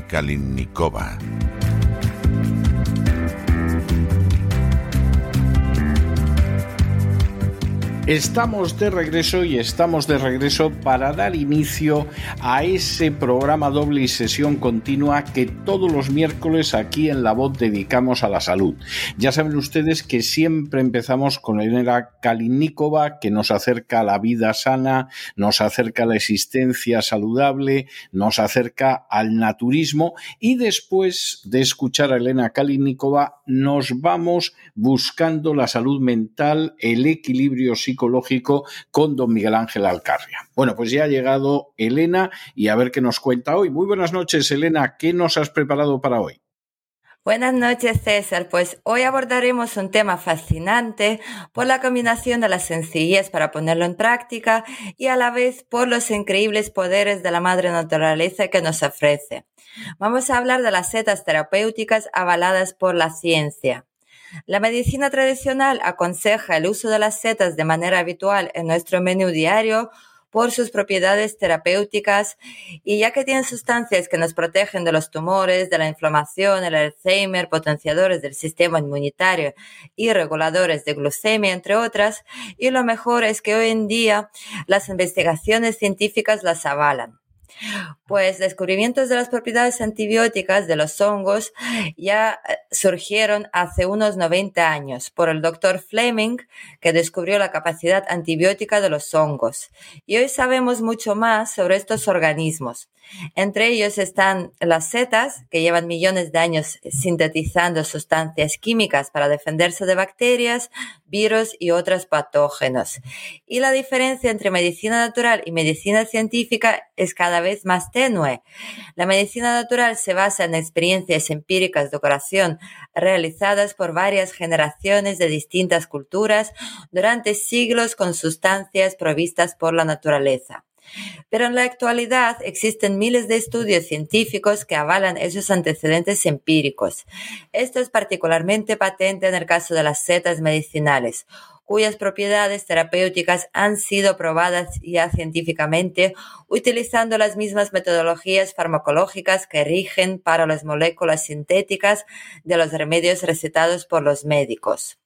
Kalinnikova. Estamos de regreso y estamos de regreso para dar inicio a ese programa doble y sesión continua que todos los miércoles aquí en La Voz dedicamos a la salud. Ya saben ustedes que siempre empezamos con Elena Kalinikova que nos acerca a la vida sana, nos acerca a la existencia saludable, nos acerca al naturismo y después de escuchar a Elena Kalinikova nos vamos buscando la salud mental, el equilibrio psicológico psicológico con don Miguel Ángel Alcarria. Bueno, pues ya ha llegado Elena y a ver qué nos cuenta hoy. Muy buenas noches, Elena. ¿Qué nos has preparado para hoy? Buenas noches, César. Pues hoy abordaremos un tema fascinante por la combinación de la sencillez para ponerlo en práctica y a la vez por los increíbles poderes de la madre naturaleza que nos ofrece. Vamos a hablar de las setas terapéuticas avaladas por la ciencia. La medicina tradicional aconseja el uso de las setas de manera habitual en nuestro menú diario por sus propiedades terapéuticas y ya que tienen sustancias que nos protegen de los tumores, de la inflamación, el Alzheimer, potenciadores del sistema inmunitario y reguladores de glucemia, entre otras, y lo mejor es que hoy en día las investigaciones científicas las avalan. Pues descubrimientos de las propiedades antibióticas de los hongos ya eh, surgieron hace unos 90 años por el doctor Fleming, que descubrió la capacidad antibiótica de los hongos. Y hoy sabemos mucho más sobre estos organismos. Entre ellos están las setas, que llevan millones de años sintetizando sustancias químicas para defenderse de bacterias, virus y otros patógenos. Y la diferencia entre medicina natural y medicina científica es cada vez más tenue. La medicina natural se basa en experiencias empíricas de curación realizadas por varias generaciones de distintas culturas durante siglos con sustancias provistas por la naturaleza. Pero en la actualidad existen miles de estudios científicos que avalan esos antecedentes empíricos. Esto es particularmente patente en el caso de las setas medicinales, cuyas propiedades terapéuticas han sido probadas ya científicamente utilizando las mismas metodologías farmacológicas que rigen para las moléculas sintéticas de los remedios recetados por los médicos.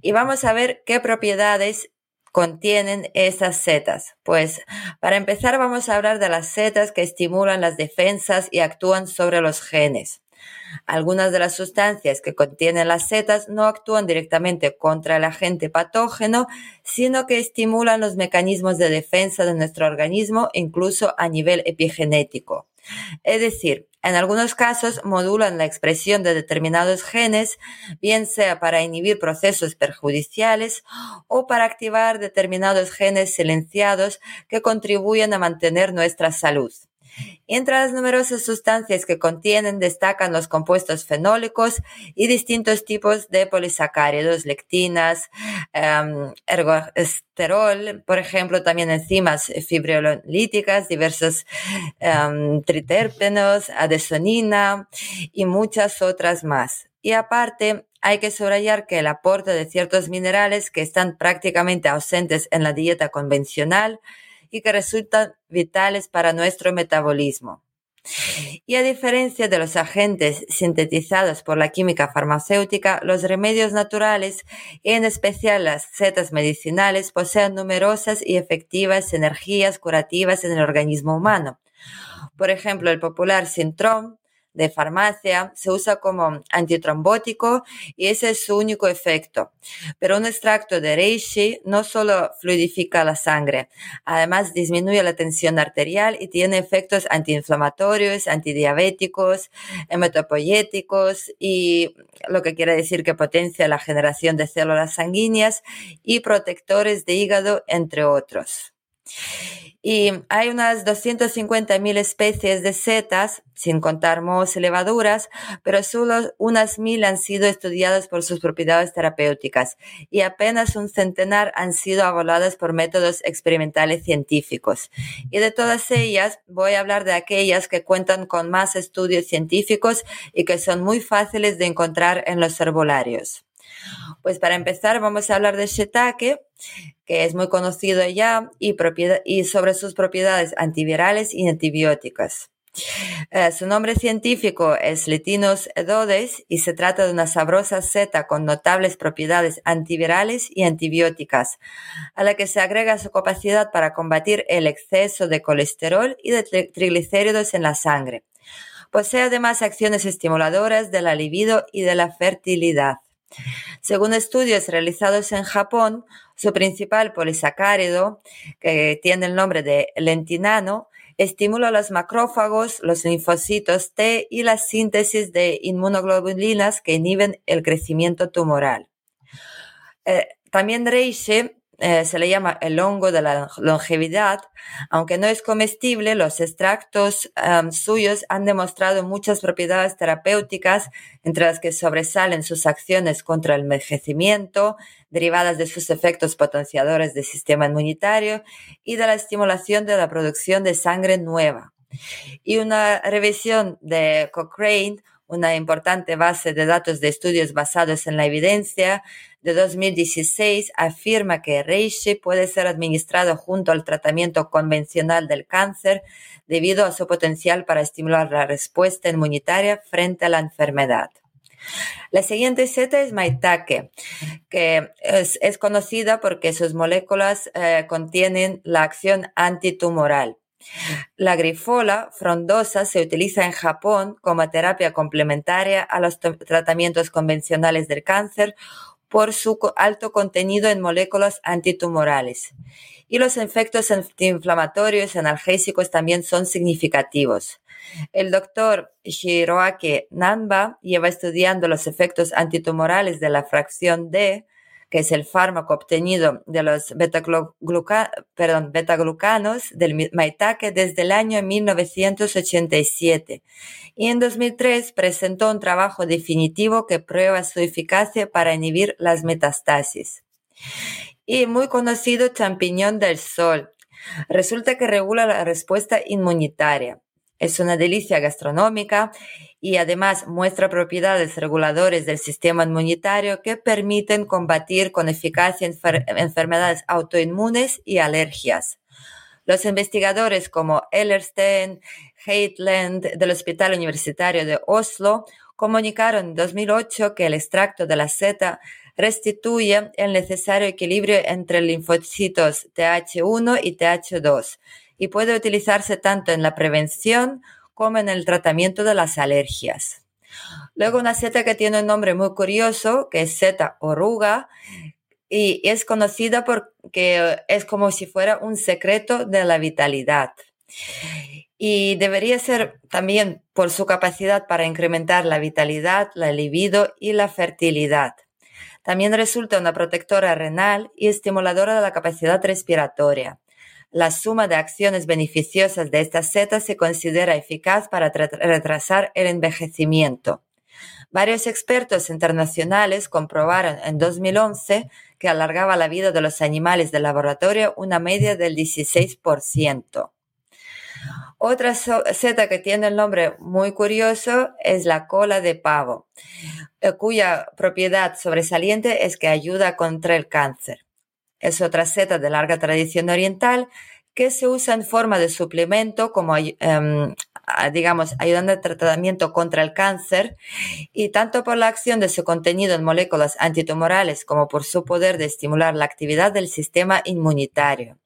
Y vamos a ver qué propiedades contienen esas setas? Pues para empezar vamos a hablar de las setas que estimulan las defensas y actúan sobre los genes. Algunas de las sustancias que contienen las setas no actúan directamente contra el agente patógeno, sino que estimulan los mecanismos de defensa de nuestro organismo incluso a nivel epigenético. Es decir, en algunos casos modulan la expresión de determinados genes, bien sea para inhibir procesos perjudiciales o para activar determinados genes silenciados que contribuyen a mantener nuestra salud. Entre las numerosas sustancias que contienen destacan los compuestos fenólicos y distintos tipos de polisacáridos, lectinas, um, ergosterol, por ejemplo, también enzimas fibrilolíticas, diversos em, triterpenos, adesonina y muchas otras más. Y aparte, hay que subrayar que el aporte de ciertos minerales que están prácticamente ausentes en la dieta convencional que resultan vitales para nuestro metabolismo. Y a diferencia de los agentes sintetizados por la química farmacéutica, los remedios naturales, en especial las setas medicinales, poseen numerosas y efectivas energías curativas en el organismo humano. Por ejemplo, el popular Sintrom de farmacia, se usa como antitrombótico y ese es su único efecto. Pero un extracto de reishi no solo fluidifica la sangre, además disminuye la tensión arterial y tiene efectos antiinflamatorios, antidiabéticos, hematopoyéticos y lo que quiere decir que potencia la generación de células sanguíneas y protectores de hígado, entre otros. Y hay unas 250.000 especies de setas, sin contar mohos y levaduras, pero solo unas mil han sido estudiadas por sus propiedades terapéuticas y apenas un centenar han sido avaladas por métodos experimentales científicos. Y de todas ellas voy a hablar de aquellas que cuentan con más estudios científicos y que son muy fáciles de encontrar en los herbolarios. Pues para empezar vamos a hablar de shiitake, que es muy conocido ya, y, sobre sus propiedades antivirales y antibióticas. Eh, su nombre científico es Letinus edodes y se trata de una sabrosa seta con notables propiedades antivirales y antibióticas, a la que se agrega su capacidad para combatir el exceso de colesterol y de triglicéridos en la sangre. Posee además acciones estimuladoras de la libido y de la fertilidad. Según estudios realizados en Japón, su principal polisacárido, que tiene el nombre de lentinano, estimula los macrófagos, los linfocitos T y la síntesis de inmunoglobulinas que inhiben el crecimiento tumoral. Eh, también Reishi eh, se le llama el hongo de la longevidad. Aunque no es comestible, los extractos suyos han demostrado muchas propiedades terapéuticas, entre las que sobresalen sus acciones contra el envejecimiento, derivadas de sus efectos potenciadores del sistema inmunitario y de la estimulación de la producción de sangre nueva. Y una revisión de Cochrane una importante base de datos de estudios basados en la evidencia, de 2016 afirma que Reishi puede ser administrado junto al tratamiento convencional del cáncer debido a su potencial para estimular la respuesta inmunitaria frente a la enfermedad. La siguiente seta es maitake, que es, conocida porque sus moléculas eh, contienen la acción antitumoral. La grifola frondosa se utiliza en Japón como terapia complementaria a los tratamientos convencionales del cáncer por su alto contenido en moléculas antitumorales. Y los efectos antiinflamatorios analgésicos también son significativos. El doctor Shiroake Nanba lleva estudiando los efectos antitumorales de la fracción D que es el fármaco obtenido de los betaglucanos del maitake desde el año 1987 y en 2003 presentó un trabajo definitivo que prueba su eficacia para inhibir las metastasis. Y muy conocido champiñón del sol. Resulta que regula la respuesta inmunitaria. Es una delicia gastronómica y además muestra propiedades reguladoras del sistema inmunitario que permiten combatir con eficacia enfermedades autoinmunes y alergias. Los investigadores como Ellerstein, Heitland del Hospital Universitario de Oslo comunicaron en 2008 que el extracto de la seta restituye el necesario equilibrio entre linfocitos TH1 y TH2 y puede utilizarse tanto en la prevención como en el tratamiento de las alergias. Luego una seta que tiene un nombre muy curioso, que es seta oruga, y es conocida porque es como si fuera un secreto de la vitalidad. Y debería ser también por su capacidad para incrementar la vitalidad, la libido y la fertilidad. También resulta una protectora renal y estimuladora de la capacidad respiratoria. La suma de acciones beneficiosas de esta seta se considera eficaz para retrasar el envejecimiento. Varios expertos internacionales comprobaron en 2011 que alargaba la vida de los animales de laboratorio una media del 16%. Otra seta que tiene el nombre muy curioso es la cola de pavo, eh, cuya propiedad sobresaliente es que ayuda contra el cáncer. Es otra seta de larga tradición oriental que se usa en forma de suplemento como, em, digamos, ayudando al tratamiento contra el cáncer y tanto por la acción de su contenido en moléculas antitumorales como por su poder de estimular la actividad del sistema inmunitario.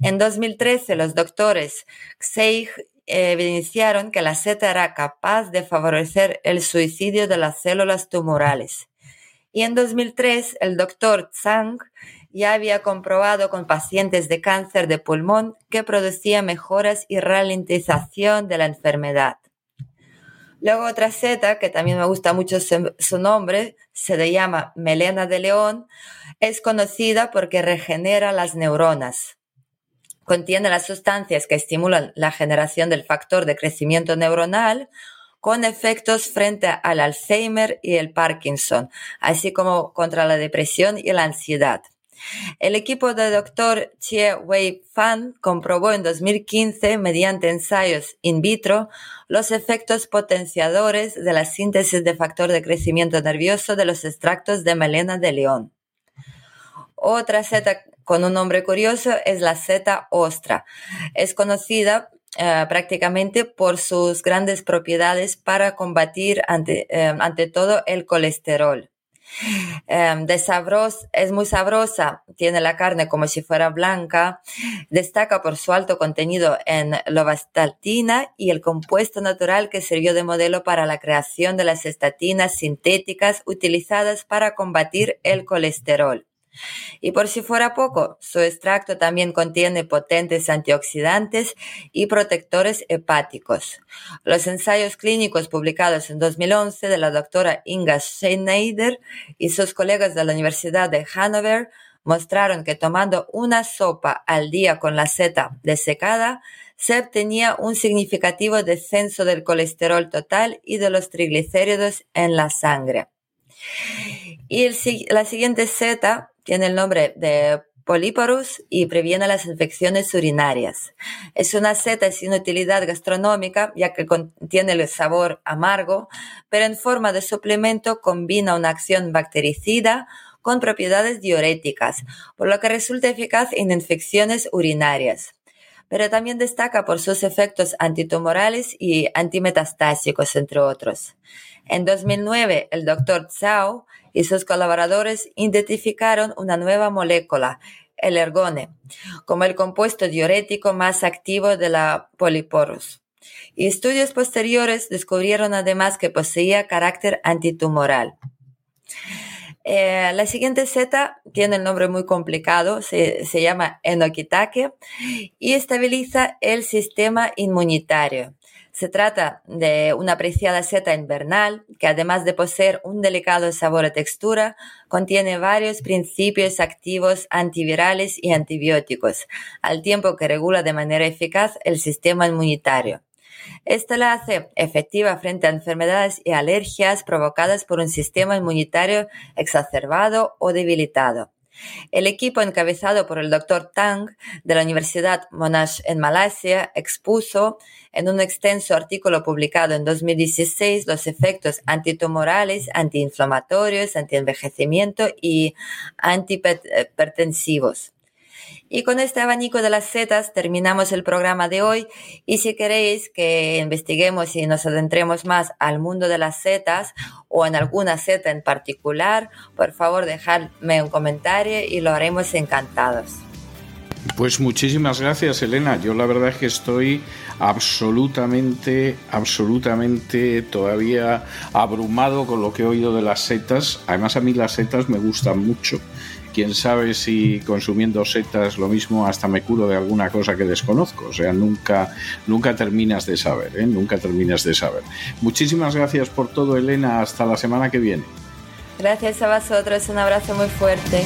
En 2013, los doctores Xeig evidenciaron que la seta era capaz de favorecer el suicidio de las células tumorales. Y en 2003, el doctor Zhang ya había comprobado con pacientes de cáncer de pulmón que producía mejoras y ralentización de la enfermedad. Luego otra seta, que también me gusta mucho su nombre, se le llama melena de león, es conocida porque regenera las neuronas. Contiene las sustancias que estimulan la generación del factor de crecimiento neuronal con efectos frente al Alzheimer y el Parkinson, así como contra la depresión y la ansiedad. El equipo del Dr. Chie Wei Fan comprobó en 2015, mediante ensayos in vitro, los efectos potenciadores de la síntesis de factor de crecimiento nervioso de los extractos de melena de león. Otra seta con un nombre curioso es la seta ostra. Es conocida eh, prácticamente por sus grandes propiedades para combatir ante, eh, ante todo el colesterol. Em, de sabros, es muy sabrosa, tiene la carne como si fuera blanca, destaca por su alto contenido en lovastatina y el compuesto natural que sirvió de modelo para la creación de las estatinas sintéticas utilizadas para combatir el colesterol. Y por si fuera poco, su extracto también contiene potentes antioxidantes y protectores hepáticos. Los ensayos clínicos publicados en 2011 de la doctora Inga Schneider y sus colegas de la Universidad de Hannover mostraron que tomando una sopa al día con la seta desecada, se obtenía un significativo descenso del colesterol total y de los triglicéridos en la sangre. Y la siguiente seta tiene el nombre de Polyporus y previene las infecciones urinarias. Es una seta sin utilidad gastronómica ya que contiene el sabor amargo, pero en forma de suplemento combina una acción bactericida con propiedades diuréticas, por lo que resulta eficaz en infecciones urinarias. Pero también destaca por sus efectos antitumorales y antimetastásicos, entre otros. En 2009, el doctor Zhao y sus colaboradores identificaron una nueva molécula, el ergone, como el compuesto diurético más activo de la poliporus. Y estudios posteriores descubrieron además que poseía carácter antitumoral. Eh, la siguiente seta tiene el nombre muy complicado, se, llama enokitake y estabiliza el sistema inmunitario. Se trata de una apreciada seta invernal que además de poseer un delicado sabor y textura, contiene varios principios activos antivirales y antibióticos, al tiempo que regula de manera eficaz el sistema inmunitario. Esto la hace efectiva frente a enfermedades y alergias provocadas por un sistema inmunitario exacerbado o debilitado. El equipo encabezado por el doctor Tang de la Universidad Monash en Malasia expuso en un extenso artículo publicado en 2016 los efectos antitumorales, antiinflamatorios, antienvejecimiento y antihipertensivos. Y con este abanico de las setas terminamos el programa de hoy y si queréis que investiguemos y nos adentremos más al mundo de las setas o en alguna seta en particular, por favor dejadme un comentario y lo haremos encantados. Pues muchísimas gracias, Elena. Yo la verdad es que estoy absolutamente, absolutamente todavía abrumado con lo que he oído de las setas. Además, a mí las setas me gustan mucho quién sabe si consumiendo setas lo mismo hasta me curo de alguna cosa que desconozco. O sea, nunca, nunca terminas de saber, ¿eh? nunca terminas de saber. Muchísimas gracias por todo, Elena. Hasta la semana que viene. Gracias a vosotros, un abrazo muy fuerte.